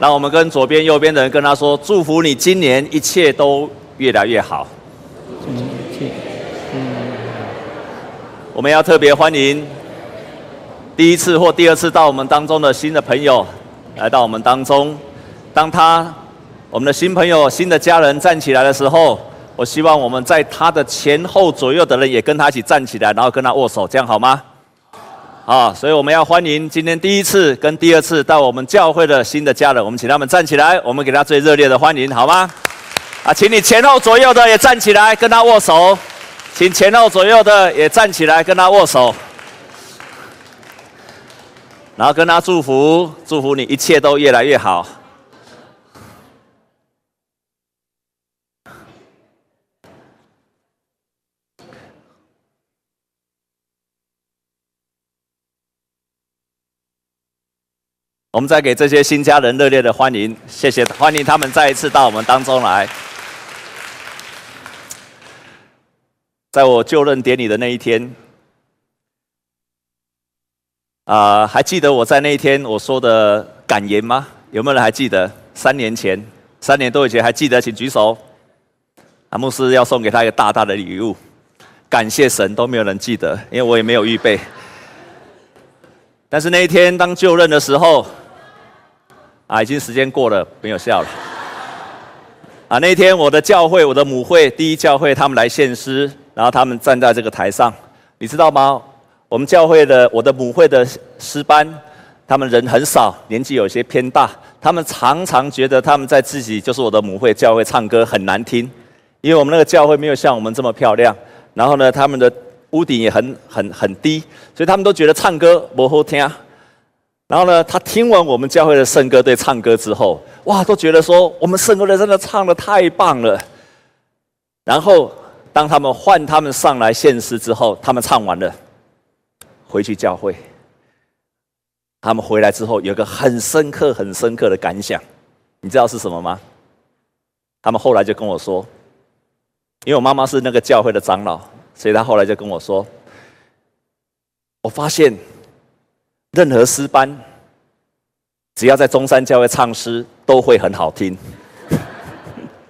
那我们跟左边、右边的人跟他说：“祝福你今年一切都越来越好。”我们要特别欢迎第一次或第二次到我们当中的新的朋友来到我们当中。当他我们的新朋友、新的家人站起来的时候，我希望我们在他的前后左右的人也跟他一起站起来，然后跟他握手，这样好吗？啊，所以我们要欢迎今天第一次跟第二次到我们教会的新的家人，我们请他们站起来，我们给他最热烈的欢迎，好吗？啊，请你前后左右的也站起来跟他握手，请前后左右的也站起来跟他握手，然后跟他祝福，祝福你一切都越来越好。我们再给这些新家人热烈的欢迎，谢谢，欢迎他们再一次到我们当中来。在我就任典礼的那一天，啊、还记得我在那一天我说的感言吗？有没有人还记得？三年前，三年多以前，还记得？请举手。啊，牧师要送给他一个大大的礼物，感谢神，都没有人记得，因为我也没有预备。但是那一天当就任的时候。啊，已经时间过了，没有笑了。啊，那天我的教会，我的母会第一教会，他们来献诗，然后他们站在这个台上，你知道吗？我们教会的我的母会的诗班，他们人很少，年纪有些偏大，他们常常觉得他们在自己就是我的母会教会唱歌很难听，因为我们那个教会没有像我们这么漂亮，然后呢，他们的屋顶也很很很低，所以他们都觉得唱歌不好听。然后呢，他听完我们教会的圣歌队唱歌之后，哇，都觉得说我们圣歌队真的唱得太棒了。然后当他们换他们上来献诗之后，他们唱完了，回去教会。他们回来之后有个很深刻、很深刻的感想，你知道是什么吗？他们后来就跟我说，因为我妈妈是那个教会的长老，所以他后来就跟我说，我发现。任何诗班，只要在中山教会唱诗，都会很好听，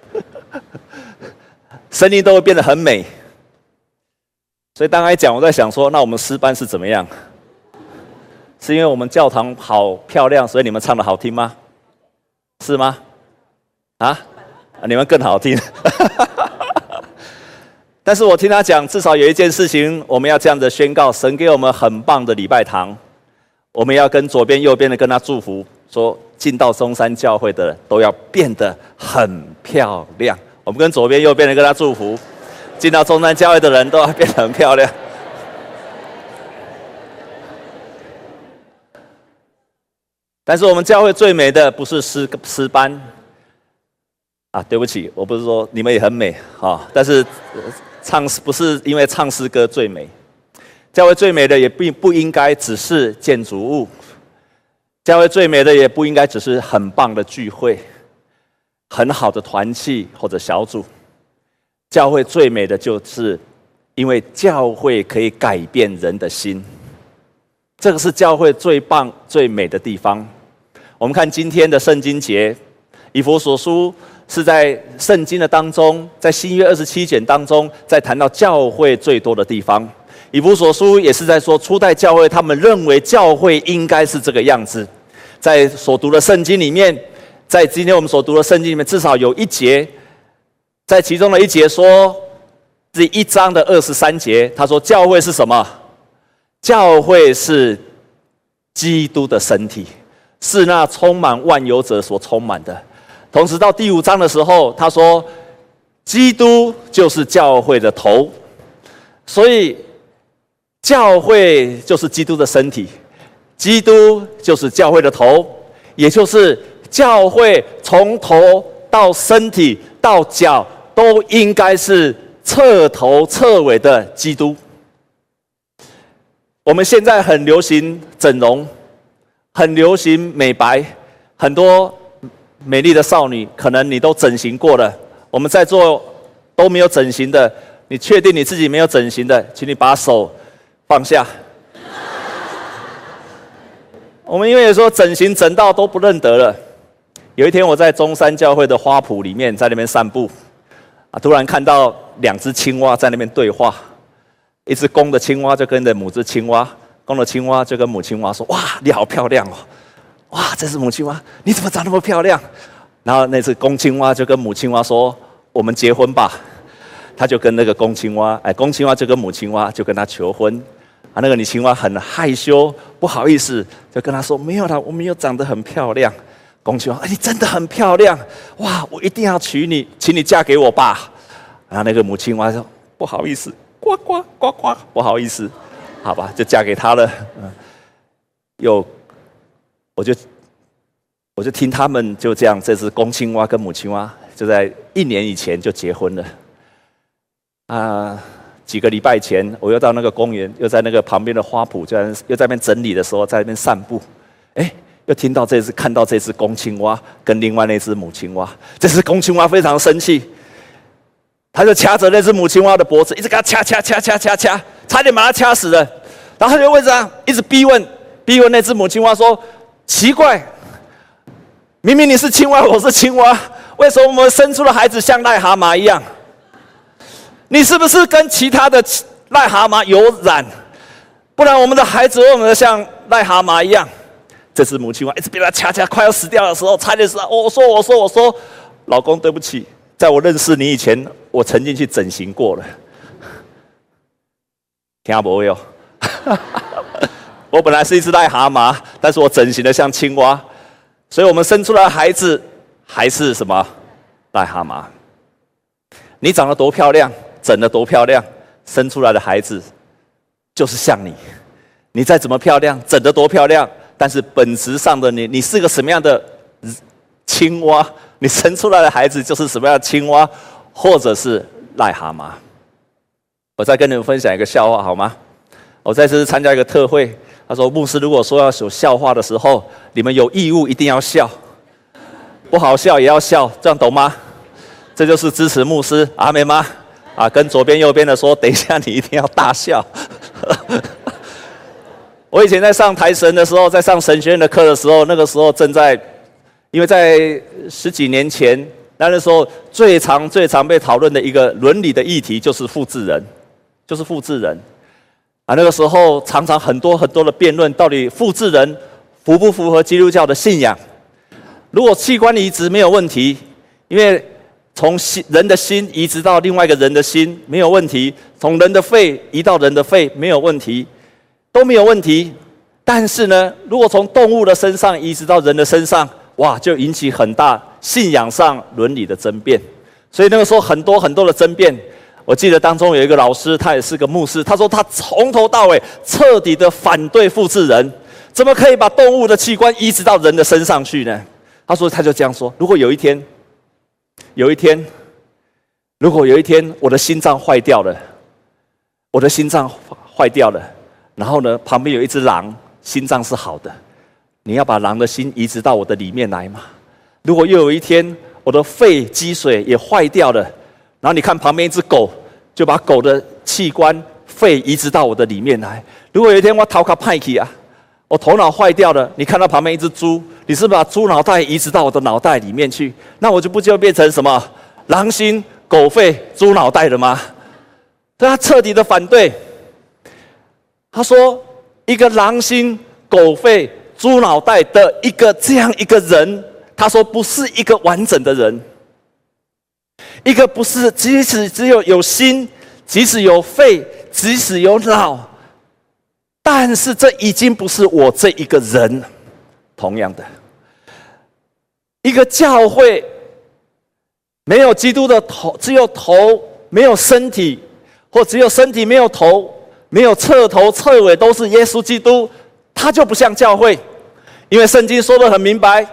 声音都会变得很美。所以刚才讲，我在想说，那我们诗班是怎么样？是因为我们教堂好漂亮，所以你们唱得好听吗？是吗？啊？你们更好听。但是我听他讲，至少有一件事情，我们要这样子宣告：神给我们很棒的礼拜堂。我们要跟左边、右边的跟他祝福，说进到中山教会的都要变得很漂亮。我们跟左边、右边的跟他祝福，进到中山教会的人都要变得很漂亮。但是我们教会最美的不是诗诗班啊，对不起，我不是说你们也很美啊，但是唱诗不是因为唱诗歌最美。教会最美的也并不应该只是建筑物，教会最美的也不应该只是很棒的聚会，很好的团契或者小组。教会最美的就是，因为教会可以改变人的心，这个是教会最棒最美的地方。我们看今天的圣经节，以弗所书是在圣经的当中，在新约二十七卷当中，在谈到教会最多的地方。以弗所书也是在说初代教会，他们认为教会应该是这个样子。在所读的圣经里面，在今天我们所读的圣经里面，至少有一节，在其中的一节说，这一章的二十三节，他说教会是什么？教会是基督的身体，是那充满万有者所充满的。同时到第五章的时候，他说基督就是教会的头，所以。教会就是基督的身体，基督就是教会的头，也就是教会从头到身体到脚都应该是彻头彻尾的基督。我们现在很流行整容，很流行美白，很多美丽的少女可能你都整形过了。我们在座都没有整形的，你确定你自己没有整形的，请你把手。放下。我们因为说整形整到都不认得了，有一天我在中山教会的花圃里面，在那边散步，啊，突然看到两只青蛙在那边对话，一只公的青蛙就跟着母只青蛙，公的青蛙就跟母青蛙说：“哇，你好漂亮哦！哇，这是母青蛙，你怎么长那么漂亮？”然后那只公青蛙就跟母青蛙说：“我们结婚吧。”他就跟那个公青蛙，哎，公青蛙就跟母青蛙就跟他求婚，那个女青蛙很害羞，不好意思，就跟他说：“没有啦，我没有长得很漂亮。”公青蛙，哎，你真的很漂亮，哇，我一定要娶你，请你嫁给我吧。然后那个母青蛙说：“不好意思，呱呱呱呱，不好意思，好吧，就嫁给他了。”嗯，有，我就我就听他们就这样，这只公青蛙跟母青蛙就在一年以前就结婚了。啊，几个礼拜前，我又到那个公园，又在那个旁边的花圃，就在又在那边整理的时候，在那边散步，哎，又听到这只，看到这只公青蛙跟另外那只母青蛙，这只公青蛙非常生气，他就掐着那只母青蛙的脖子，一直给他掐掐掐掐掐掐，差点把它掐死了。然后就问这样一直逼问，逼问那只母青蛙说：“奇怪，明明你是青蛙，我是青蛙，为什么我们生出的孩子像癞蛤蟆一样？”你是不是跟其他的癞蛤蟆有染？不然我们的孩子为什么像癞蛤蟆一样？这只母青蛙一直被他掐掐，快要死掉的时候，差点死了。我说，我说，我说，老公，对不起，在我认识你以前，我曾经去整形过了。听不有？我本来是一只癞蛤蟆，但是我整形的像青蛙，所以我们生出来的孩子还是什么癞蛤蟆？你长得多漂亮！整得多漂亮，生出来的孩子就是像你。你再怎么漂亮，整得多漂亮，但是本质上的你，你是个什么样的青蛙？你生出来的孩子就是什么样的青蛙，或者是癞蛤蟆？我再跟你们分享一个笑话好吗？我在这次参加一个特会，他说牧师如果说要说笑话的时候，你们有义务一定要笑，不好笑也要笑，这样懂吗？这就是支持牧师，阿们吗？啊，跟左边右边的说，等一下你一定要大笑。我以前在上台神的时候，在上神学院的课的时候，那个时候正在，因为在十几年前，那个时候最常、最常被讨论的一个伦理的议题就是复制人，就是复制人。啊，那个时候常常很多很多的辩论，到底复制人符不符合基督教的信仰？如果器官移植没有问题，因为。从心人的心移植到另外一个人的心没有问题，从人的肺移到人的肺没有问题，都没有问题。但是呢，如果从动物的身上移植到人的身上，哇，就引起很大信仰上伦理的争辩。所以那个时候很多很多的争辩。我记得当中有一个老师，他也是个牧师，他说他从头到尾彻底的反对复制人，怎么可以把动物的器官移植到人的身上去呢？他说他就这样说，如果有一天。有一天，如果有一天我的心脏坏掉了，我的心脏坏掉了，然后呢，旁边有一只狼，心脏是好的，你要把狼的心移植到我的里面来吗？如果又有一天我的肺积水也坏掉了，然后你看旁边一只狗，就把狗的器官肺移植到我的里面来。如果有一天我头卡派去啊，我头脑坏掉了，你看到旁边一只猪。你是把猪脑袋移植到我的脑袋里面去，那我就不就变成什么狼心狗肺猪脑袋了吗？他彻底的反对。他说，一个狼心狗肺猪脑袋的一个这样一个人，他说不是一个完整的人，一个不是即使只有有心，即使有肺，即使有脑，但是这已经不是我这一个人。同样的。一个教会没有基督的头，只有头没有身体，或只有身体没有头，没有彻头彻尾都是耶稣基督，它就不像教会。因为圣经说的很明白，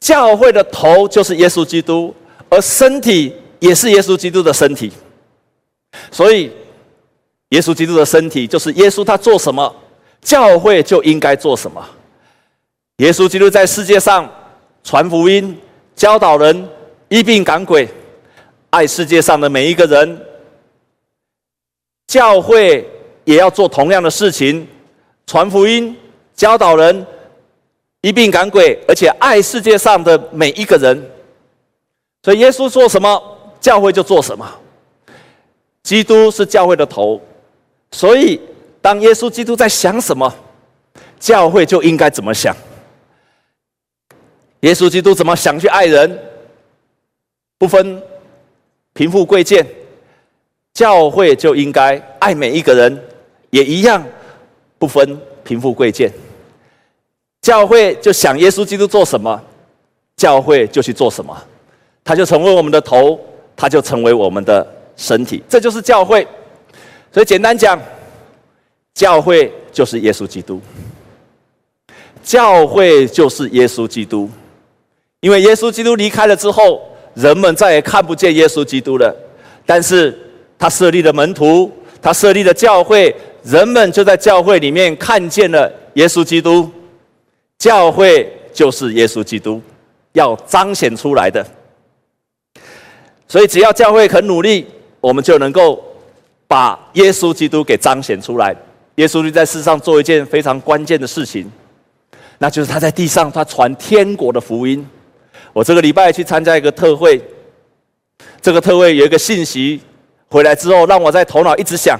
教会的头就是耶稣基督，而身体也是耶稣基督的身体。所以，耶稣基督的身体就是耶稣，他做什么，教会就应该做什么。耶稣基督在世界上。传福音、教导人、医病赶鬼、爱世界上的每一个人，教会也要做同样的事情，传福音、教导人、一病赶鬼，而且爱世界上的每一个人。所以耶稣做什么，教会就做什么。基督是教会的头，所以当耶稣基督在想什么，教会就应该怎么想。耶稣基督怎么想去爱人，不分贫富贵贱，教会就应该爱每一个人，也一样不分贫富贵贱。教会就想耶稣基督做什么，教会就去做什么，他就成为我们的头，他就成为我们的身体，这就是教会。所以简单讲，教会就是耶稣基督，教会就是耶稣基督。因为耶稣基督离开了之后，人们再也看不见耶稣基督了。但是他设立了门徒，他设立了教会，人们就在教会里面看见了耶稣基督。教会就是耶稣基督要彰显出来的。所以只要教会肯努力，我们就能够把耶稣基督给彰显出来。耶稣就在世上做一件非常关键的事情，那就是他在地上他传天国的福音。我这个礼拜去参加一个特会，这个特会有一个信息回来之后，让我在头脑一直想。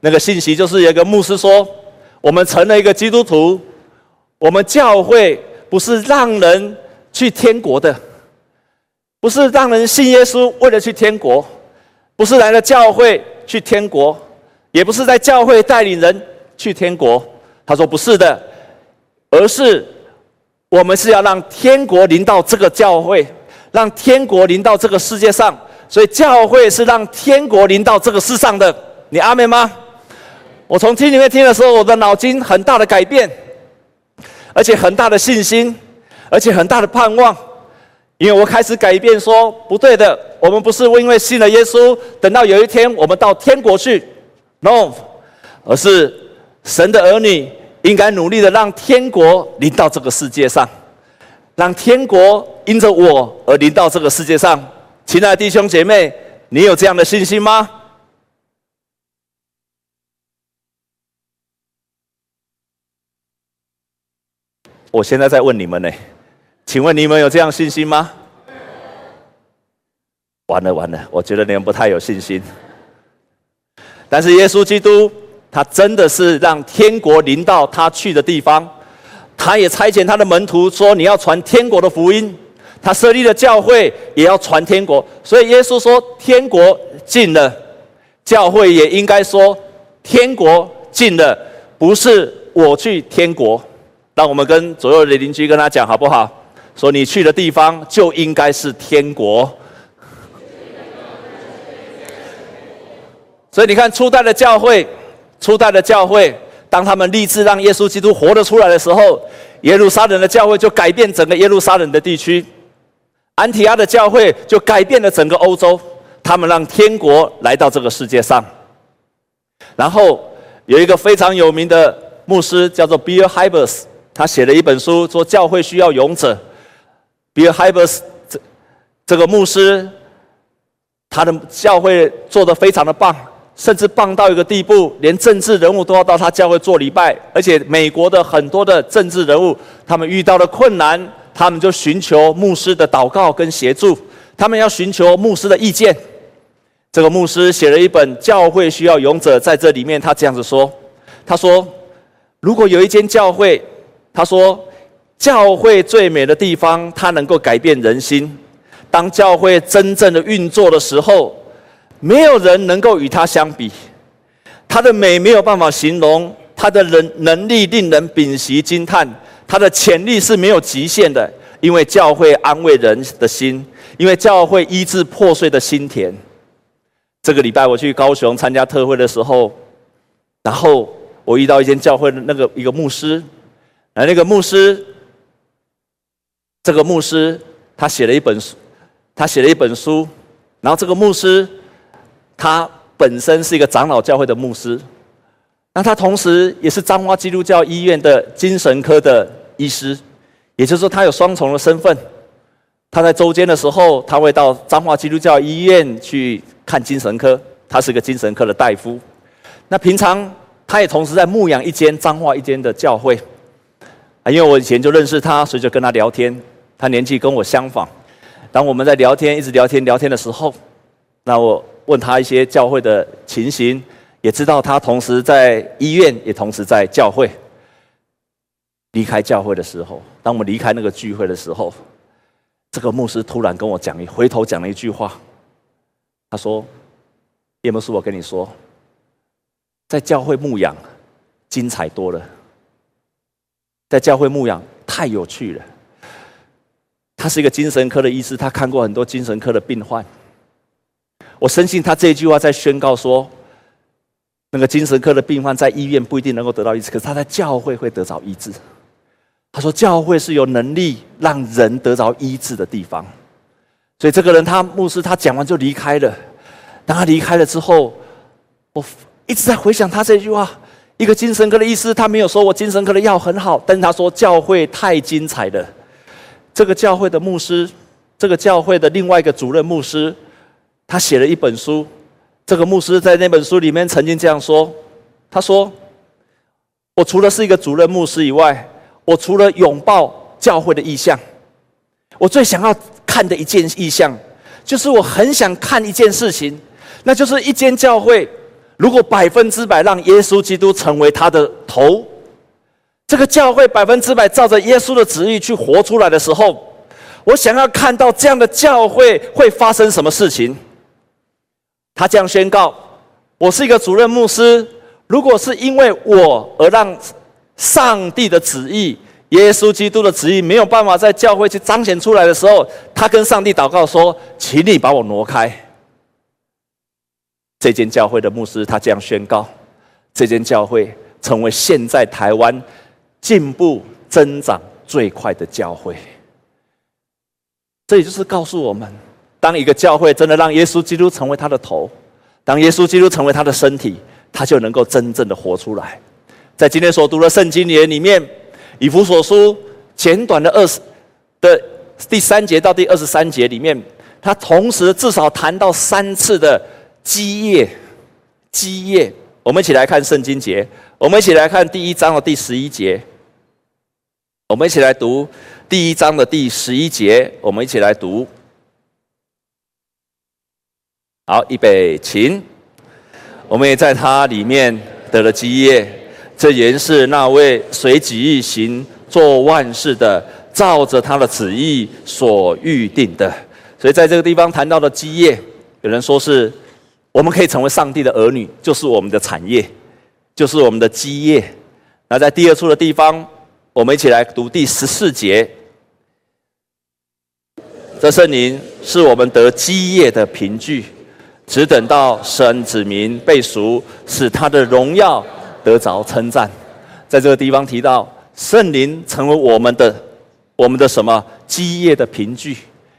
那个信息就是有一个牧师说：“我们成了一个基督徒，我们教会不是让人去天国的，不是让人信耶稣为了去天国，不是来了教会去天国，也不是在教会带领人去天国。”他说：“不是的，而是。”我们是要让天国临到这个教会，让天国临到这个世界上，所以教会是让天国临到这个世上的。你阿妹吗？我从听里面听的时候，我的脑筋很大的改变，而且很大的信心，而且很大的盼望，因为我开始改变说，不对的，我们不是因为信了耶稣，等到有一天我们到天国去，no，而是神的儿女。应该努力的让天国临到这个世界上，让天国因着我而临到这个世界上。亲爱的弟兄姐妹，你有这样的信心吗？我现在在问你们呢，请问你们有这样信心吗？完了完了，我觉得你们不太有信心。但是耶稣基督。他真的是让天国临到他去的地方，他也差遣他的门徒说：“你要传天国的福音。”他设立了教会，也要传天国。所以耶稣说：“天国近了。”教会也应该说：“天国近了。”不是我去天国，让我们跟左右的邻居跟他讲好不好？说你去的地方就应该是天国。所以你看初代的教会。初代的教会，当他们立志让耶稣基督活得出来的时候，耶路撒冷的教会就改变整个耶路撒冷的地区；安提阿的教会就改变了整个欧洲。他们让天国来到这个世界上。然后有一个非常有名的牧师叫做 Bill Hybels，他写了一本书说教会需要勇者。Bill Hybels 这这个牧师，他的教会做得非常的棒。甚至棒到一个地步，连政治人物都要到他教会做礼拜，而且美国的很多的政治人物，他们遇到了困难，他们就寻求牧师的祷告跟协助，他们要寻求牧师的意见。这个牧师写了一本《教会需要勇者》，在这里面他这样子说：“他说，如果有一间教会，他说，教会最美的地方，它能够改变人心。当教会真正的运作的时候。”没有人能够与他相比，他的美没有办法形容，他的人能力令人屏息惊叹，他的潜力是没有极限的，因为教会安慰人的心，因为教会医治破碎的心田。这个礼拜我去高雄参加特会的时候，然后我遇到一间教会的那个一个牧师，而那个牧师，这个牧师他写了一本书，他写了一本书，然后这个牧师。他本身是一个长老教会的牧师，那他同时也是彰化基督教医院的精神科的医师，也就是说他有双重的身份。他在周间的时候，他会到彰化基督教医院去看精神科，他是个精神科的大夫。那平常他也同时在牧养一间彰化一间的教会。啊，因为我以前就认识他，所以就跟他聊天。他年纪跟我相仿。当我们在聊天，一直聊天聊天的时候，那我问他一些教会的情形，也知道他同时在医院，也同时在教会。离开教会的时候，当我们离开那个聚会的时候，这个牧师突然跟我讲一，回头讲了一句话。他说：“叶牧师，我跟你说，在教会牧养精彩多了，在教会牧养太有趣了。”他是一个精神科的医师，他看过很多精神科的病患。我深信他这句话在宣告说，那个精神科的病患在医院不一定能够得到医治，可是他在教会会得着医治。他说：“教会是有能力让人得着医治的地方。”所以这个人，他牧师，他讲完就离开了。当他离开了之后，我一直在回想他这句话：一个精神科的医师，他没有说我精神科的药很好，但他说教会太精彩了。这个教会的牧师，这个教会的另外一个主任牧师，他写了一本书。这个牧师在那本书里面曾经这样说：“他说，我除了是一个主任牧师以外，我除了拥抱教会的意象，我最想要看的一件意象，就是我很想看一件事情，那就是一间教会，如果百分之百让耶稣基督成为他的头，这个教会百分之百照着耶稣的旨意去活出来的时候，我想要看到这样的教会会发生什么事情。他这样宣告：我是一个主任牧师，如果是因为我而让上帝的旨意。耶稣基督的旨意没有办法在教会去彰显出来的时候，他跟上帝祷告说：“请你把我挪开。”这间教会的牧师他这样宣告：这间教会成为现在台湾进步增长最快的教会。这也就是告诉我们，当一个教会真的让耶稣基督成为他的头，当耶稣基督成为他的身体，他就能够真正的活出来。在今天所读的圣经里面。以弗所书简短的二十的第三节到第二十三节里面，他同时至少谈到三次的基业，基业。我们一起来看圣经节，我们一起来看第一章的第十一节，我们一起来读第一章的第十一节，我们一起来读。好，预备，请。我们也在他里面得了基业。这原是那位随己意行做万事的，照着他的旨意所预定的。所以在这个地方谈到的基业，有人说是我们可以成为上帝的儿女，就是我们的产业，就是我们的基业。那在第二处的地方，我们一起来读第十四节。这圣灵是我们得基业的凭据，只等到神子民被赎，使他的荣耀。得着称赞，在这个地方提到圣灵成为我们的我们的什么基业的凭据，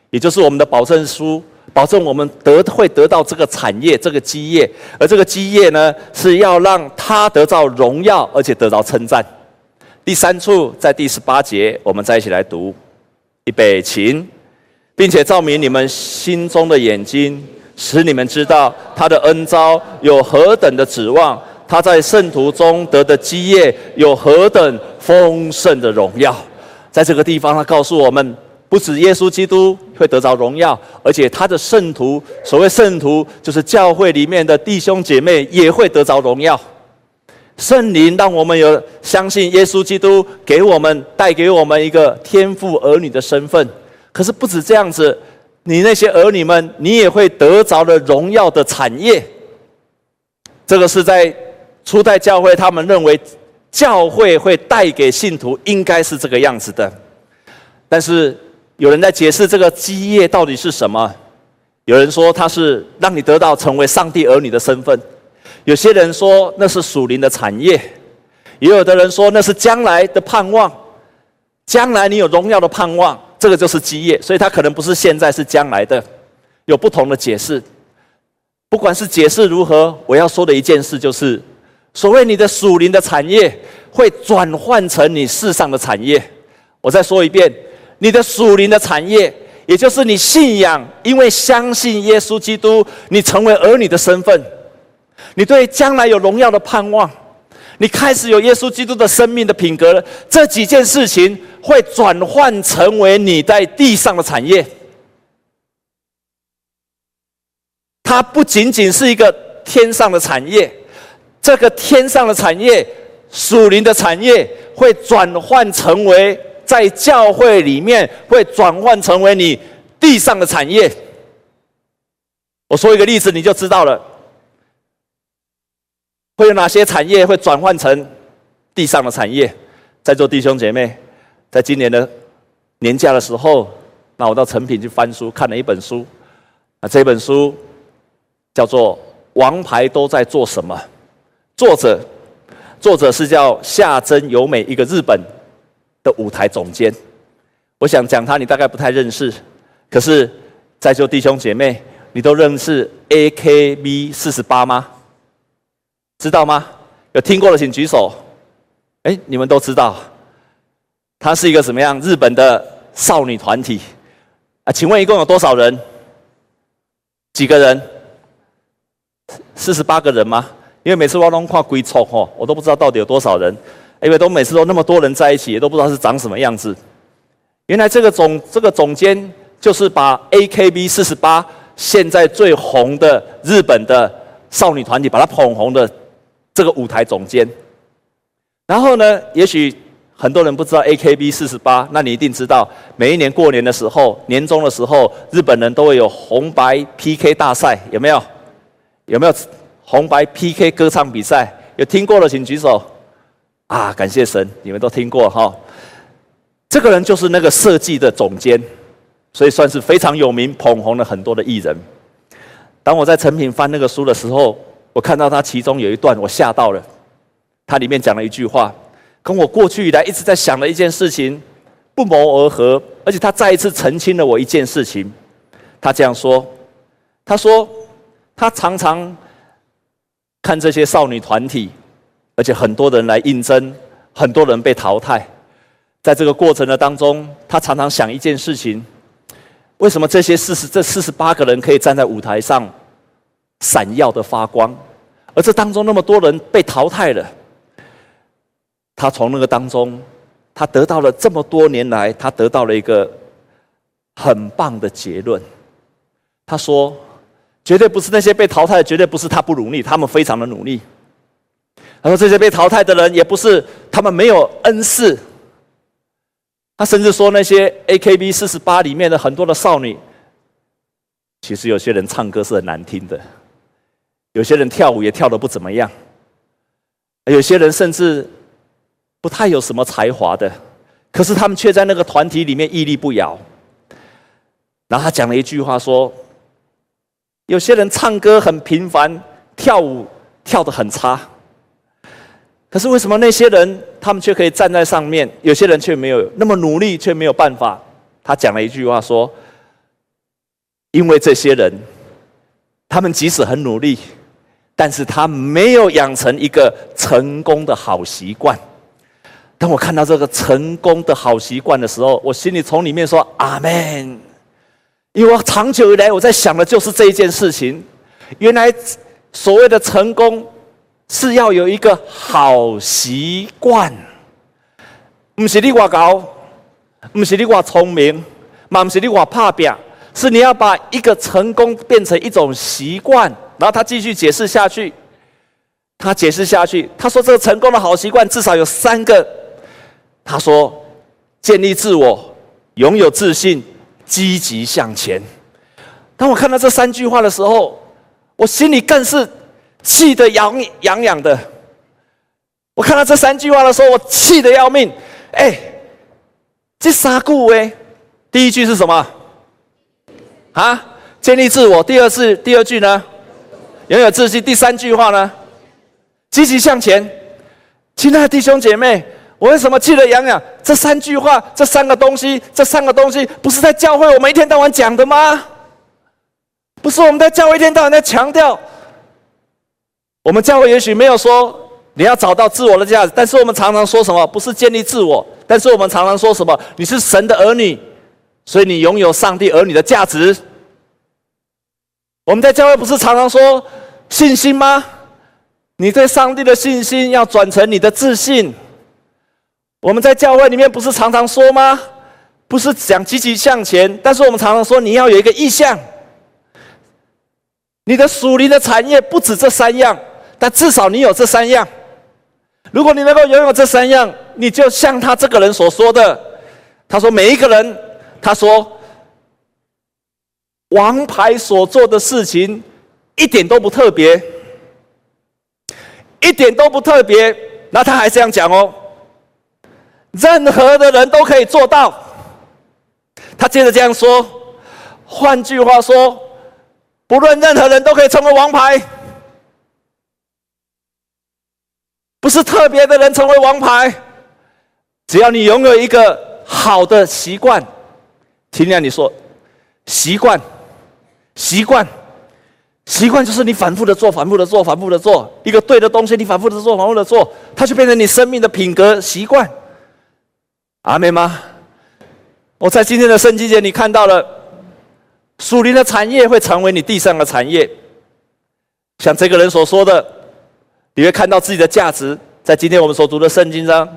也就是我们的保证书，保证我们得会得到这个产业这个基业，而这个基业呢是要让他得到荣耀，而且得到称赞。第三处在第十八节，我们再一起来读，预备起，并且照明你们心中的眼睛，使你们知道他的恩招有何等的指望。他在圣徒中得的基业有何等丰盛的荣耀，在这个地方，他告诉我们，不止耶稣基督会得着荣耀，而且他的圣徒，所谓圣徒，就是教会里面的弟兄姐妹，也会得着荣耀。圣灵让我们有相信耶稣基督给我们带给我们一个天父儿女的身份。可是不止这样子，你那些儿女们，你也会得着了荣耀的产业。这个是在。初代教会，他们认为教会会带给信徒应该是这个样子的，但是有人在解释这个基业到底是什么？有人说它是让你得到成为上帝儿女的身份，有些人说那是属灵的产业，也有的人说那是将来的盼望，将来你有荣耀的盼望，这个就是基业，所以它可能不是现在，是将来的，有不同的解释。不管是解释如何，我要说的一件事就是。所谓你的属灵的产业会转换成你世上的产业。我再说一遍，你的属灵的产业，也就是你信仰，因为相信耶稣基督，你成为儿女的身份，你对将来有荣耀的盼望，你开始有耶稣基督的生命的品格了，这几件事情会转换成为你在地上的产业。它不仅仅是一个天上的产业，这个天上的产业、属灵的产业，会转换成为在教会里面会转换成为你地上的产业。我说一个例子，你就知道了。会有哪些产业会转换成地上的产业？在座弟兄姐妹，在今年的年假的时候，那我到诚品去翻书，看了一本书。啊，这本书叫做《王牌都在做什么》，作者作者是叫夏真由美，一个日本的舞台总监。我想讲他，你大概不太认识。可是，在座弟兄姐妹，你都认识 AKB 四十八吗？知道吗？有听过的请举手。哎，你们都知道，它是一个什么样？日本的少女团体啊？请问一共有多少人？几个人？四十八个人吗？因为每次我都看规则吼，我都不知道到底有多少人，因为都每次都那么多人在一起，也都不知道是长什么样子。原来这个总这个总监就是把 AKB 四十八现在最红的日本的少女团体，把它捧红的。这个舞台总监，然后呢，也许很多人不知道 AKB 四十八，那你一定知道，每一年过年的时候，年终的时候，日本人都会有红白 PK 大赛，有没有？有没有红白 PK 歌唱比赛？有听过的请举手。啊，感谢神，你们都听过哈。这个人就是那个设计的总监，所以算是非常有名，捧红了很多的艺人。当我在成品翻那个书的时候。我看到他其中有一段，我吓到了。他里面讲了一句话，跟我过去以来一直在想的一件事情不谋而合，而且他再一次澄清了我一件事情。他这样说：“他说他常常看这些少女团体，而且很多人来应征，很多人被淘汰。在这个过程的当中，他常常想一件事情：为什么这些四十这四十八个人可以站在舞台上？”闪耀的发光，而这当中那么多人被淘汰了，他从那个当中，他得到了这么多年来，他得到了一个很棒的结论。他说：“绝对不是那些被淘汰的，绝对不是他不努力，他们非常的努力。他说这些被淘汰的人，也不是他们没有恩赐。他甚至说那些 AKB 四十八里面的很多的少女，其实有些人唱歌是很难听的。”有些人跳舞也跳得不怎么样，有些人甚至不太有什么才华的，可是他们却在那个团体里面屹立不摇。然后他讲了一句话说：“有些人唱歌很平凡，跳舞跳得很差，可是为什么那些人他们却可以站在上面，有些人却没有那么努力，却没有办法？”他讲了一句话说：“因为这些人，他们即使很努力。”但是他没有养成一个成功的好习惯。当我看到这个成功的好习惯的时候，我心里从里面说：“阿门。”因为我长久以来我在想的就是这一件事情。原来所谓的成功是要有一个好习惯，不是你我高，不是你我聪明，嘛不是你我怕表，是你要把一个成功变成一种习惯。然后他继续解释下去，他解释下去，他说这个成功的好习惯至少有三个。他说：建立自我，拥有自信，积极向前。当我看到这三句话的时候，我心里更是气得痒痒痒的。我看到这三句话的时候，我气得要命。哎，这三句哎，第一句是什么？啊，建立自我。第二次，第二句呢？拥有自信。第三句话呢？积极向前。亲爱的弟兄姐妹，我为什么气得痒痒？这三句话，这三个东西，这三个东西，不是在教会我们一天到晚讲的吗？不是我们在教会一天到晚在强调。我们教会也许没有说你要找到自我的价值，但是我们常常说什么？不是建立自我，但是我们常常说什么？你是神的儿女，所以你拥有上帝儿女的价值。我们在教会不是常常说信心吗？你对上帝的信心要转成你的自信。我们在教会里面不是常常说吗？不是讲积极向前，但是我们常常说你要有一个意向。你的属灵的产业不止这三样，但至少你有这三样。如果你能够拥有这三样，你就像他这个人所说的，他说每一个人，他说王牌所做的事情一点都不特别，一点都不特别。那他还这样讲哦。任何的人都可以做到。他接着这样说，换句话说，不论任何人都可以成为王牌，不是特别的人成为王牌，只要你拥有一个好的习惯。听见你说，习惯，习惯，习惯就是你反复的做，反复的做，反复的做一个对的东西，你反复的做，反复的做，它就变成你生命的品格习惯。阿妹吗？我在今天的圣经节，你看到了属灵的产业会成为你地上的产业。像这个人所说的，你会看到自己的价值。在今天我们所读的圣经章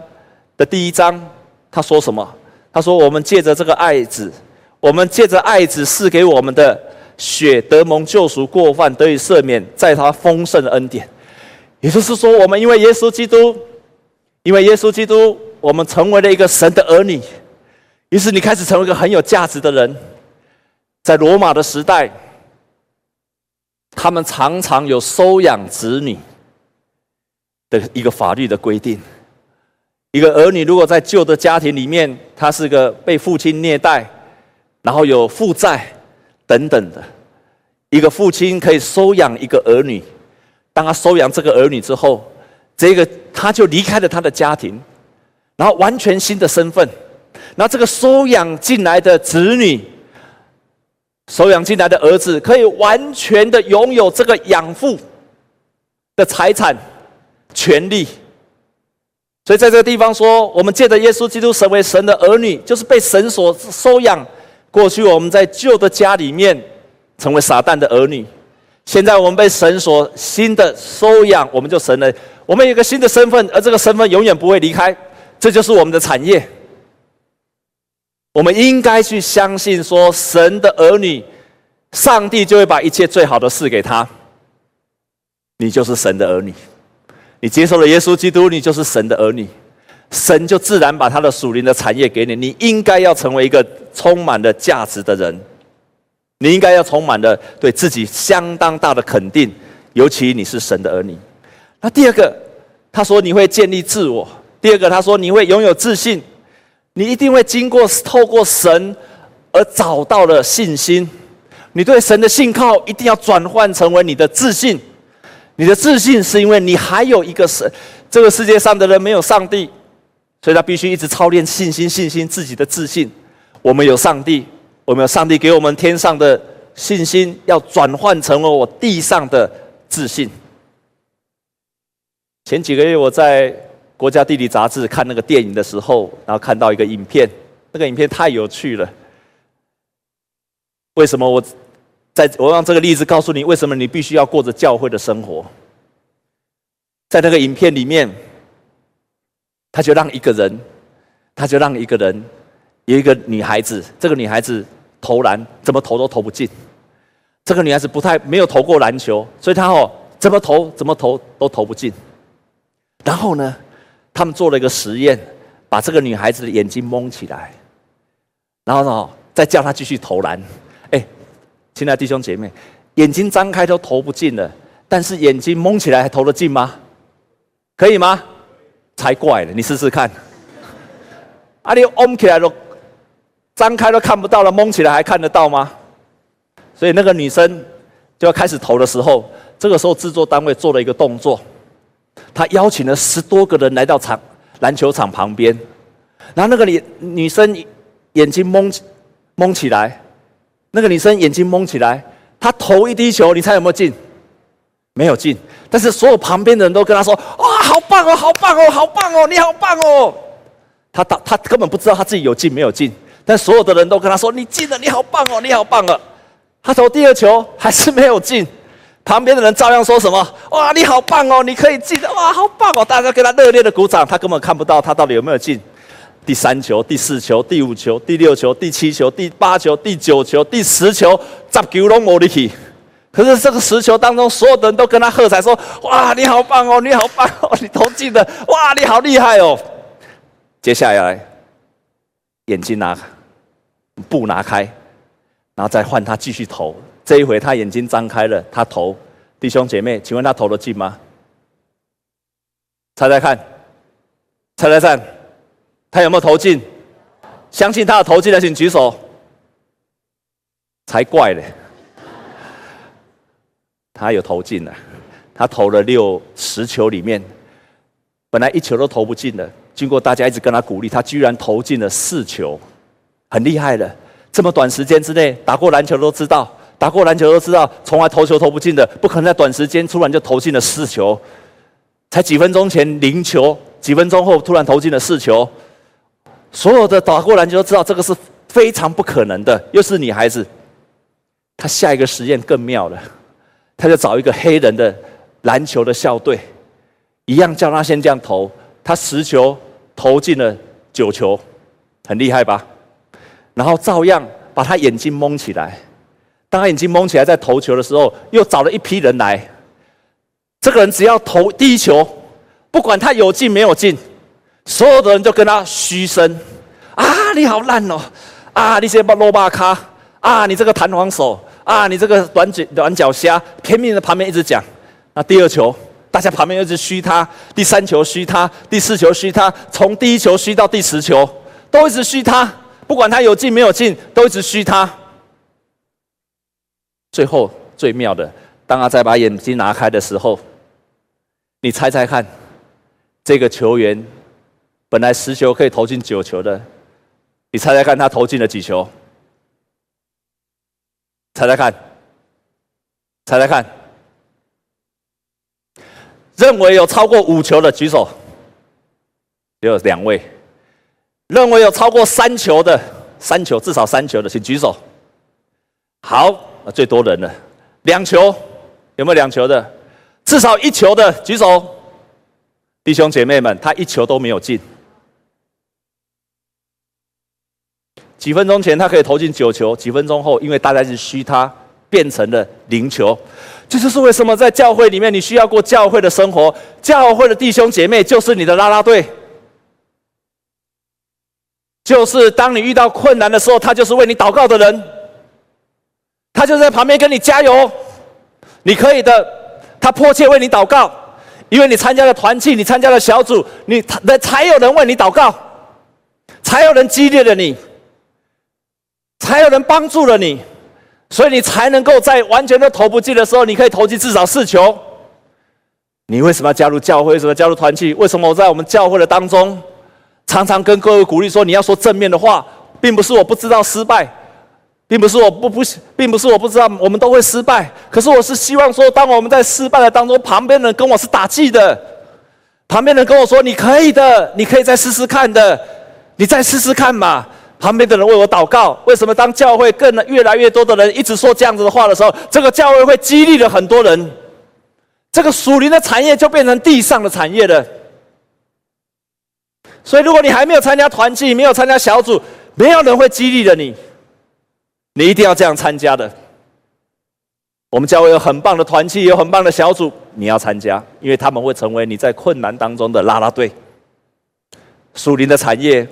的第一章，他说什么？他说：“我们借着这个爱子，我们借着爱子赐给我们的血，得蒙救赎，过犯得以赦免，在他丰盛的恩典。”也就是说，我们因为耶稣基督，因为耶稣基督。我们成为了一个神的儿女，于是你开始成为一个很有价值的人。在罗马的时代，他们常常有收养子女的一个法律的规定。一个儿女如果在旧的家庭里面，他是个被父亲虐待，然后有负债等等的，一个父亲可以收养一个儿女。当他收养这个儿女之后，这个他就离开了他的家庭。然后完全新的身份，然后这个收养进来的子女，收养进来的儿子，可以完全的拥有这个养父的财产、权利。所以在这个地方说，我们借着耶稣基督成为神的儿女，就是被神所收养。过去我们在旧的家里面成为撒旦的儿女，现在我们被神所新的收养，我们就神了。我们有一个新的身份，而这个身份永远不会离开。这就是我们的产业。我们应该去相信说，神的儿女，上帝就会把一切最好的赐给他。你就是神的儿女，你接受了耶稣基督，你就是神的儿女，神就自然把他的属灵的产业给你。你应该要成为一个充满了价值的人，你应该要充满了对自己相当大的肯定，尤其你是神的儿女。那第二个，他说你会建立自我。第二个，他说你会拥有自信，你一定会经过透过神而找到了信心。你对神的信靠一定要转换成为你的自信。你的自信是因为你还有一个神，这个世界上的人没有上帝，所以他必须一直操练信心，信心自己的自信。我们有上帝，我们有上帝给我们天上的信心，要转换成为我地上的自信。前几个月我在。国家地理杂志看那个电影的时候，然后看到一个影片，那个影片太有趣了。为什么我在我让这个例子告诉你，为什么你必须要过着教会的生活？在那个影片里面，他就让一个人，他就让一个人有一个女孩子，这个女孩子投篮怎么投都投不进。这个女孩子不太没有投过篮球，所以她哦怎么投怎么投都投不进。然后呢？他们做了一个实验，把这个女孩子的眼睛蒙起来，然后呢，再叫她继续投篮。哎，亲爱的弟兄姐妹，眼睛张开都投不进了，但是眼睛蒙起来还投得进吗？可以吗？才怪了，你试试看。啊，你蒙起来都张开都看不到了，蒙起来还看得到吗？所以那个女生就要开始投的时候，这个时候制作单位做了一个动作。他邀请了十多个人来到场篮球场旁边，然后那个女女生眼睛蒙蒙起来，那个女生眼睛蒙起来，她投一滴球，你猜有没有进？没有进。但是所有旁边的人都跟他说：“哇，好棒哦，好棒哦，好棒哦，你好棒哦！”她她她根本不知道他自己有进没有进，但所有的人都跟他说：“你进了，你好棒哦，你好棒哦。”他投第二球还是没有进。旁边的人照样说什么？哇，你好棒哦，你可以进的，哇，好棒哦！大家给他热烈的鼓掌。他根本看不到他到底有没有进。第三球、第四球、第五球、第六球、第七球、第八球、第九球、第十球，十球拢无力气。可是这个石球当中，所有的人都跟他喝彩，说：哇，你好棒哦，你好棒哦，你投进的，哇，你好厉害哦。接下来，眼睛拿布拿开，然后再换他继续投。这一回他眼睛张开了，他投。弟兄姐妹，请问他投得进吗？猜猜看，猜猜看，他有没有投进？相信他有投进的，请举手。才怪嘞！他有投进了，他投了六十球里面，本来一球都投不进的，经过大家一直跟他鼓励，他居然投进了四球，很厉害的。这么短时间之内，打过篮球都知道。打过篮球都知道，从来投球投不进的，不可能在短时间突然就投进了四球。才几分钟前零球，几分钟后突然投进了四球。所有的打过篮球都知道，这个是非常不可能的。又是女孩子，她下一个实验更妙了，他就找一个黑人的篮球的校队，一样叫他先这样投，他十球投进了九球，很厉害吧？然后照样把他眼睛蒙起来。当他眼睛蒙起来在投球的时候，又找了一批人来。这个人只要投第一球，不管他有进没有进，所有的人就跟他嘘声：“啊，你好烂哦！啊，你这把罗巴卡！啊，你这个弹簧手！啊，你这个短脚短脚虾！”拼命的旁边一直讲。那第二球，大家旁边一直嘘他；第三球嘘他；第四球嘘他；从第一球嘘到第十球，都一直嘘他。不管他有进没有进，都一直嘘他。最后最妙的，当他再把眼睛拿开的时候，你猜猜看，这个球员本来十球可以投进九球的，你猜猜看他投进了几球？猜猜看，猜猜看，认为有超过五球的举手，只有两位。认为有超过三球的，三球至少三球的，请举手。好。最多人了，两球有没有两球的？至少一球的举手，弟兄姐妹们，他一球都没有进。几分钟前他可以投进九球，几分钟后因为大家是虚他，变成了零球。这就是为什么在教会里面你需要过教会的生活，教会的弟兄姐妹就是你的啦啦队，就是当你遇到困难的时候，他就是为你祷告的人。他就在旁边跟你加油，你可以的。他迫切为你祷告，因为你参加了团契，你参加了小组，你才有人为你祷告，才有人激励了你，才有人帮助了你，所以你才能够在完全都投不进的时候，你可以投进至少四球。你为什么要加入教会？为什么加入团契？为什么我在我们教会的当中，常常跟各位鼓励说，你要说正面的话，并不是我不知道失败。并不是我不不，并不是我不知道我们都会失败。可是我是希望说，当我们在失败的当中，旁边人跟我是打气的，旁边人跟我说：“你可以的，你可以再试试看的，你再试试看嘛。”旁边的人为我祷告。为什么当教会更越来越多的人一直说这样子的话的时候，这个教会会激励了很多人，这个属灵的产业就变成地上的产业了。所以，如果你还没有参加团契，没有参加小组，没有人会激励了你。你一定要这样参加的。我们教会有很棒的团契，有很棒的小组，你要参加，因为他们会成为你在困难当中的啦啦队。属灵的产业，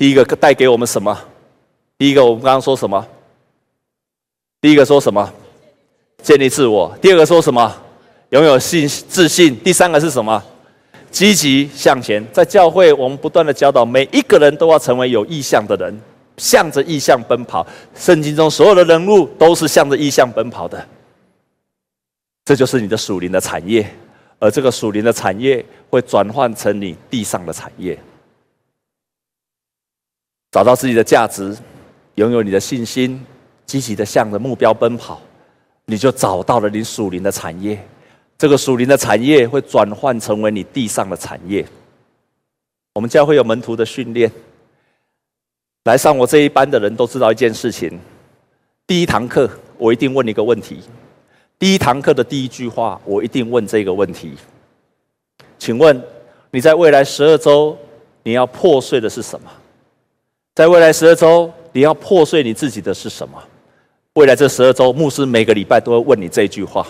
第一个带给我们什么？第一个我们刚刚说什么？第一个说什么？建立自我。第二个说什么？拥有信自信。第三个是什么？积极向前。在教会，我们不断的教导，每一个人都要成为有意向的人。向着意向奔跑，圣经中所有的人物都是向着意向奔跑的。这就是你的属灵的产业，而这个属灵的产业会转换成你地上的产业。找到自己的价值，拥有你的信心，积极的向着目标奔跑，你就找到了你属灵的产业。这个属灵的产业会转换成为你地上的产业。我们教会有门徒的训练。来上我这一班的人都知道一件事情：第一堂课，我一定问你一个问题；第一堂课的第一句话，我一定问这个问题：请问你在未来十二周，你要破碎的是什么？在未来十二周，你要破碎你自己的是什么？未来这十二周，牧师每个礼拜都会问你这句话，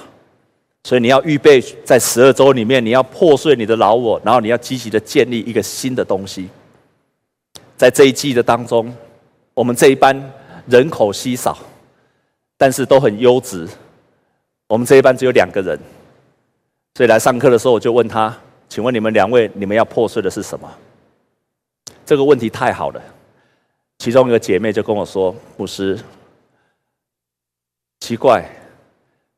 所以你要预备在十二周里面，你要破碎你的老我，然后你要积极的建立一个新的东西。在这一季的当中，我们这一班人口稀少，但是都很优质。我们这一班只有两个人，所以来上课的时候，我就问他：“请问你们两位，你们要破碎的是什么？”这个问题太好了。其中一个姐妹就跟我说：“牧师，奇怪，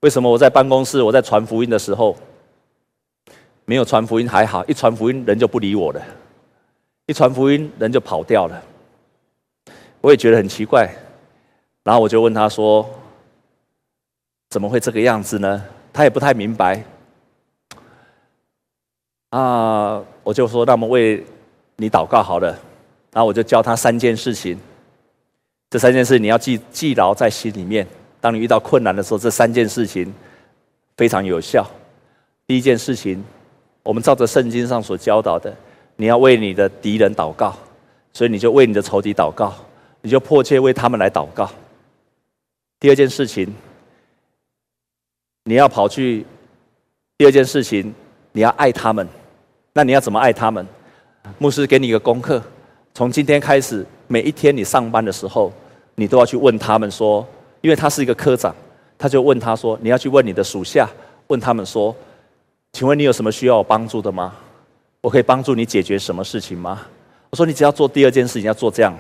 为什么我在办公室，我在传福音的时候，没有传福音还好，一传福音人就不理我了。”一传福音，人就跑掉了。我也觉得很奇怪，然后我就问他说：“怎么会这个样子呢？”他也不太明白。啊，我就说：“那么为你祷告好了。”然后我就教他三件事情。这三件事你要记记牢在心里面。当你遇到困难的时候，这三件事情非常有效。第一件事情，我们照着圣经上所教导的。你要为你的敌人祷告，所以你就为你的仇敌祷告，你就迫切为他们来祷告。第二件事情，你要跑去；第二件事情，你要爱他们。那你要怎么爱他们？牧师给你一个功课：从今天开始，每一天你上班的时候，你都要去问他们说，因为他是一个科长，他就问他说，你要去问你的属下，问他们说，请问你有什么需要我帮助的吗？我可以帮助你解决什么事情吗？我说你只要做第二件事情，要做这样。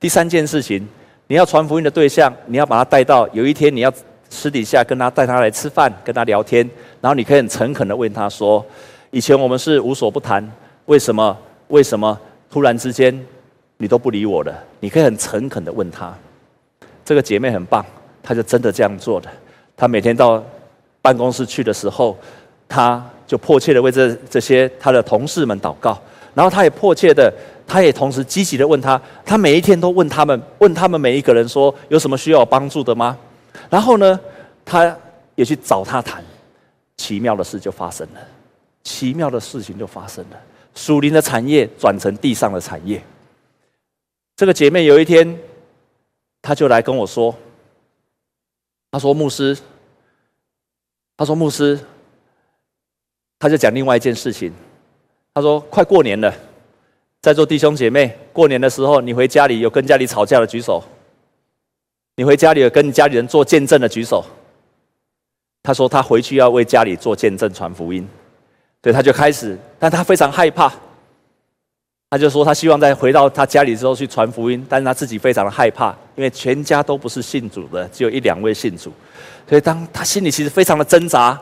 第三件事情，你要传福音的对象，你要把他带到有一天你要私底下跟他带他来吃饭，跟他聊天，然后你可以很诚恳的问他说：以前我们是无所不谈，为什么？为什么突然之间你都不理我了？你可以很诚恳的问他。这个姐妹很棒，她就真的这样做的。她每天到办公室去的时候，她。就迫切的为这这些他的同事们祷告，然后他也迫切的，他也同时积极的问他，他每一天都问他们，问他们每一个人说有什么需要帮助的吗？然后呢，他也去找他谈，奇妙的事就发生了，奇妙的事情就发生了，属灵的产业转成地上的产业。这个姐妹有一天，她就来跟我说，她说牧师，她说牧师。她就讲另外一件事情，她说：“快过年了，在座弟兄姐妹，过年的时候，你回家里有跟家里吵架的举手；你回家里有跟你家里人做见证的举手。”她说她回去要为家里做见证传福音，对他就开始，但他非常害怕，他就说他希望在回到他家里之后去传福音，但是他自己非常的害怕，因为全家都不是信主的，只有一两位信主，所以当他心里其实非常的挣扎。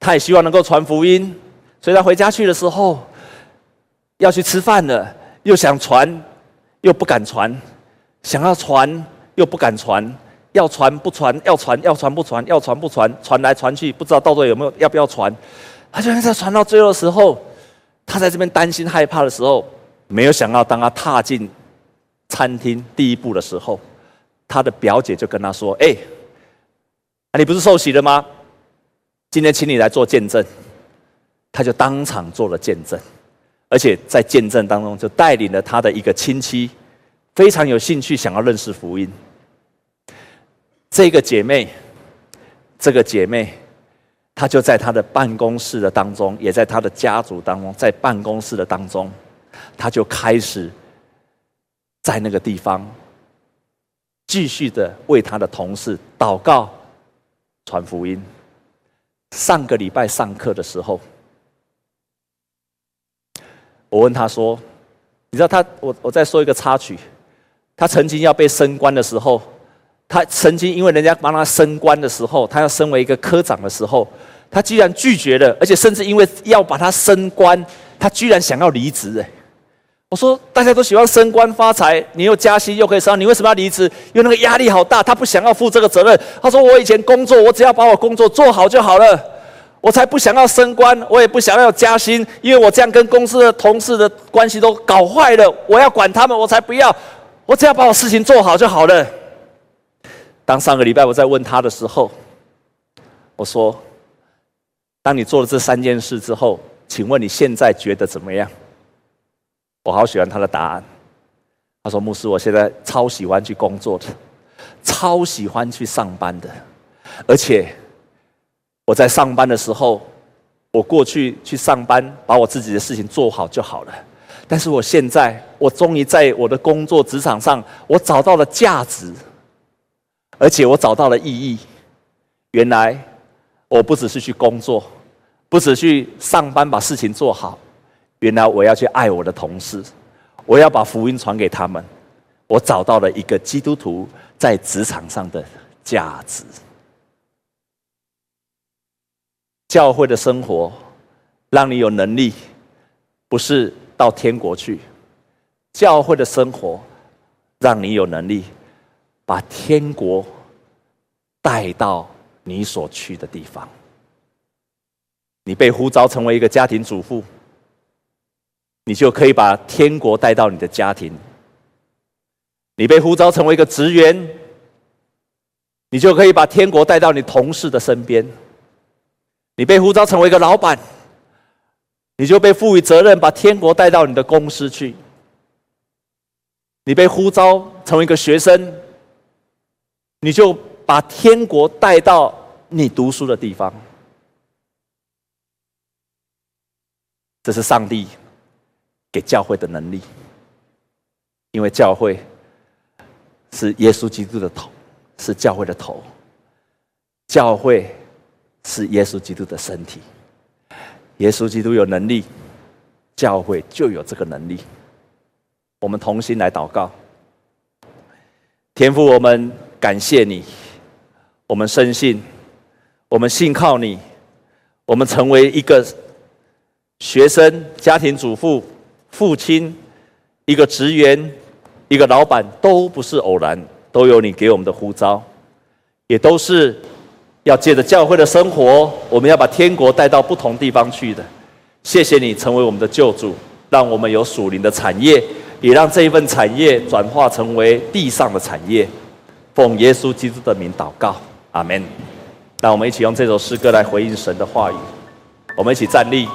他也希望能够传福音，所以他回家去的时候，要去吃饭了，又想传，又不敢传，想要传又不敢传，要传不传，要传要传不传，要传不传，传来传去，不知道到底有没有要不要传。他就在传到最后的时候，他在这边担心害怕的时候，没有想到当他踏进餐厅第一步的时候，他的表姐就跟他说：“哎，你不是受洗了吗？”今天请你来做见证，他就当场做了见证，而且在见证当中就带领了他的一个亲戚，非常有兴趣想要认识福音。这个姐妹，这个姐妹，他就在他的办公室的当中，也在他的家族当中，在办公室的当中，他就开始在那个地方继续的为他的同事祷告、传福音。上个礼拜上课的时候，我问他说：“你知道他？我我再说一个插曲。他曾经要被升官的时候，他曾经因为人家帮他升官的时候，他要升为一个科长的时候，他居然拒绝了，而且甚至因为要把他升官，他居然想要离职。哎，我说大家都喜欢升官发财，你又加薪又可以升，你为什么要离职？因为那个压力好大，他不想要负这个责任。他说：“我以前工作，我只要把我工作做好就好了，我才不想要升官，我也不想要加薪，因为我这样跟公司的同事的关系都搞坏了。我要管他们，我才不要，我只要把我事情做好就好了。”当上个礼拜我在问他的时候，我说：“当你做了这三件事之后，请问你现在觉得怎么样？”我好喜欢他的答案。他说：“牧师，我现在超喜欢去工作的，超喜欢去上班的，而且我在上班的时候，我过去去上班，把我自己的事情做好就好了。但是我现在，我终于在我的工作职场上，我找到了价值，而且我找到了意义。原来我不只是去工作，不只去上班把事情做好，原来我要去爱我的同事。”我要把福音传给他们。我找到了一个基督徒在职场上的价值。教会的生活让你有能力，不是到天国去。教会的生活让你有能力把天国带到你所去的地方。你被呼召成为一个家庭主妇。你就可以把天国带到你的家庭。你被呼召成为一个职员，你就可以把天国带到你同事的身边。你被呼召成为一个老板，你就被赋予责任，把天国带到你的公司去。你被呼召成为一个学生，你就把天国带到你读书的地方。这是上帝。给教会的能力，因为教会是耶稣基督的头，是教会的头。教会是耶稣基督的身体。耶稣基督有能力，教会就有这个能力。我们同心来祷告，天父，我们感谢你，我们深信，我们信靠你，我们成为一个学生、家庭主妇。父亲，一个职员，一个老板，都不是偶然，都有你给我们的呼召，也都是要借着教会的生活，我们要把天国带到不同地方去的。谢谢你成为我们的救主，让我们有属灵的产业，也让这一份产业转化成为地上的产业。奉耶稣基督的名祷告，阿门。那我们一起用这首诗歌来回应神的话语。我们一起站立。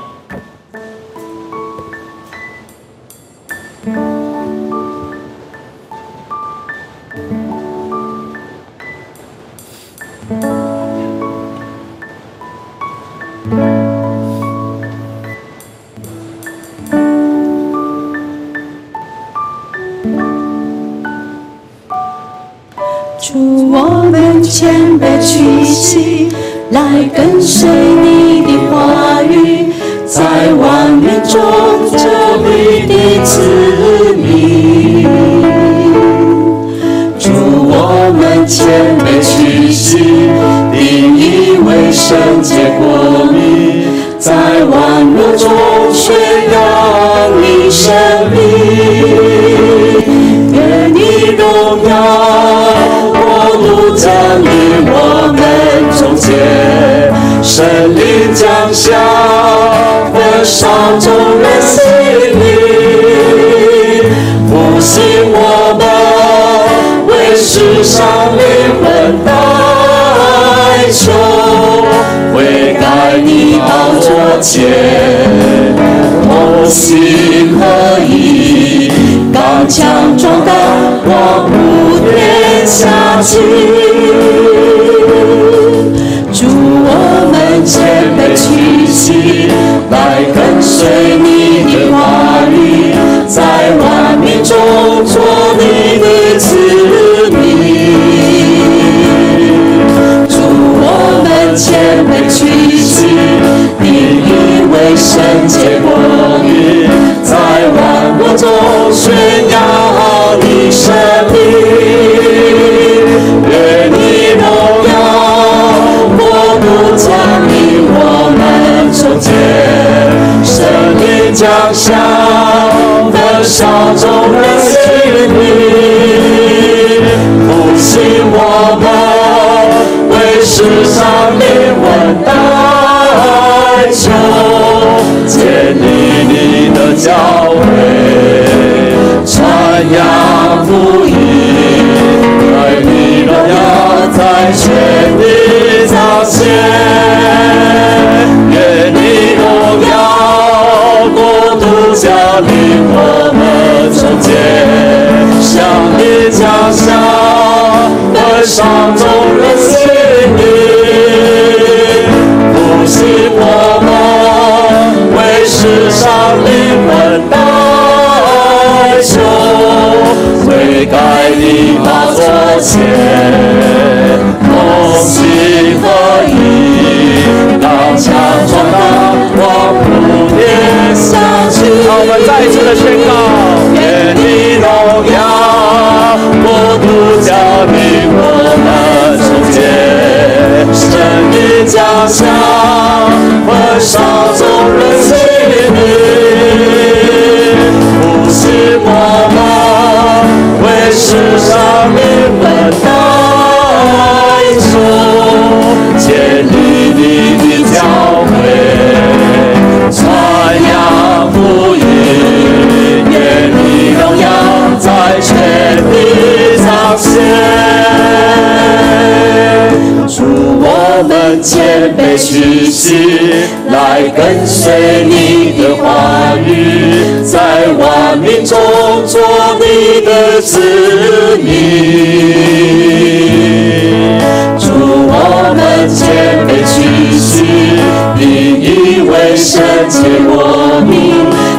跟随你的话语，在万民中做你的子民。祝，我们谦卑屈膝，定意为圣洁国民，在万民中宣扬你生神，灵降下，焚烧众人心灵，复兴我们，为世上灵魂代求，悔改你宝座前，同心合意，刚强壮胆，光复天下间。祝我们谦卑屈膝，来跟随你的话语，在万民中做灵降下，焚烧众人心灵，复兴我们，为世上灵魂代灵降下，焚烧众人心里，复兴我们，为世上灵魂代求，悔改的宝座前，同心合意，当强壮胆，往普天向前。好，我们再一次的宣告。家乡，焚烧众人心灵，复兴我们，为世上们谦卑屈膝，来跟随你的话语，在万民中做你的子民。主，我们谦卑屈膝，你以为圣洁国民，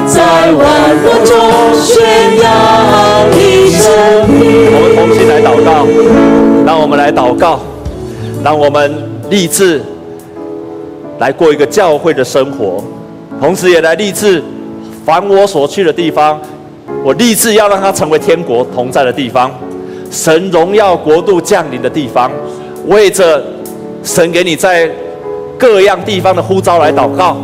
在万国中宣扬你生命。我们同心来祷告，让我们来祷告，让我们。立志来过一个教会的生活，同时也来立志，凡我所去的地方，我立志要让它成为天国同在的地方，神荣耀国度降临的地方。为着神给你在各样地方的呼召来祷告，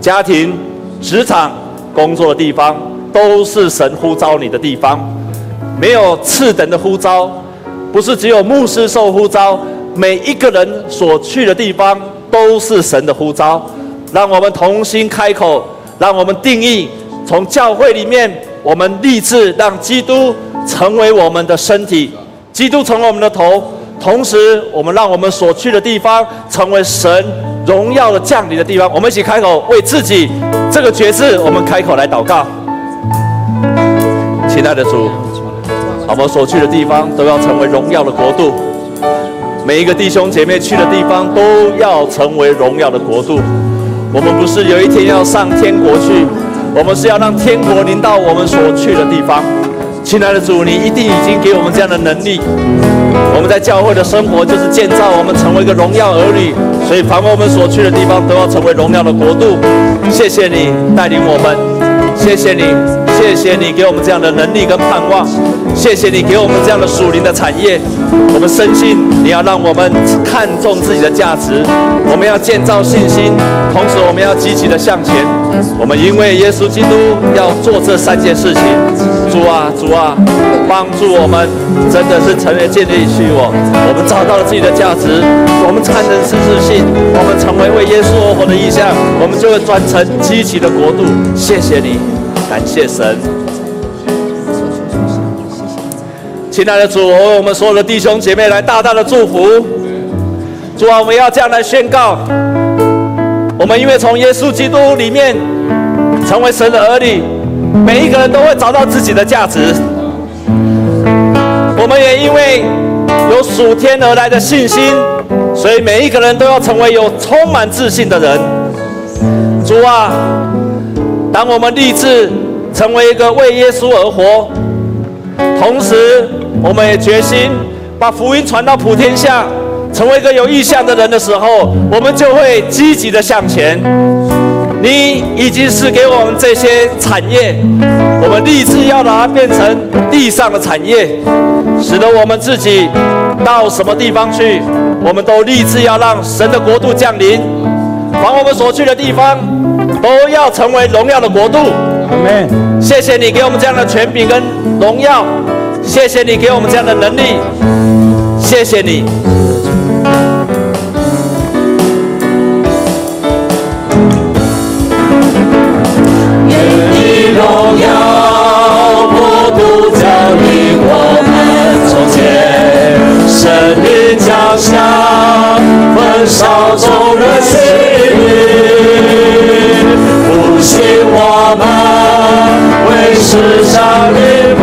家庭、职场、工作的地方，都是神呼召你的地方，没有次等的呼召，不是只有牧师受呼召。每一个人所去的地方都是神的呼召，让我们同心开口，让我们定义从教会里面，我们立志让基督成为我们的身体，基督成为我们的头，同时我们让我们所去的地方成为神荣耀的降临的地方。我们一起开口为自己这个决志，我们开口来祷告。亲爱的主，我们所去的地方都要成为荣耀的国度。每一个弟兄姐妹去的地方都要成为荣耀的国度。我们不是有一天要上天国去，我们是要让天国临到我们所去的地方。亲爱的主，你一定已经给我们这样的能力。我们在教会的生活就是建造我们成为一个荣耀儿女，所以凡我们所去的地方都要成为荣耀的国度。谢谢你带领我们，谢谢你。谢谢你给我们这样的能力跟盼望，谢谢你给我们这样的属灵的产业。我们深信你要让我们看重自己的价值，我们要建造信心，同时我们要积极的向前。我们因为耶稣基督要做这三件事情，主啊主啊，帮助我们真的是成为建立起我，我们找到了自己的价值，我们产生自信，我们成为为耶稣而活的意象，我们就会转成积极的国度。谢谢你。感谢神，亲爱的主，为我们所有的弟兄姐妹来大大的祝福。主啊，我们要这样来宣告：我们因为从耶稣基督里面成为神的儿女，每一个人都会找到自己的价值。我们也因为有属天而来的信心，所以每一个人都要成为有充满自信的人。主啊。当我们立志成为一个为耶稣而活，同时我们也决心把福音传到普天下，成为一个有意向的人的时候，我们就会积极的向前。你已经是给我们这些产业，我们立志要把它变成地上的产业，使得我们自己到什么地方去，我们都立志要让神的国度降临，往我们所去的地方。都要成为荣耀的国度，阿门。谢谢你给我们这样的权柄跟荣耀，谢谢你给我们这样的能力，谢谢你。愿你荣耀国度降临我们中间，圣灵降下，焚烧众人心灵。我们为世上灵魂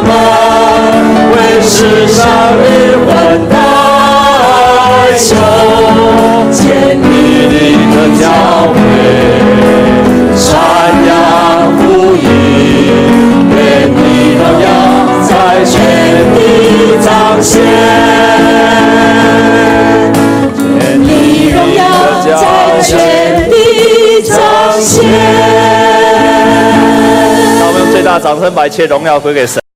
世上与换月休，天地里的交杯，山阳湖影，天地荣耀在天地彰显，天地荣耀在天地彰显。让我们用最大掌声把一切荣耀归给神。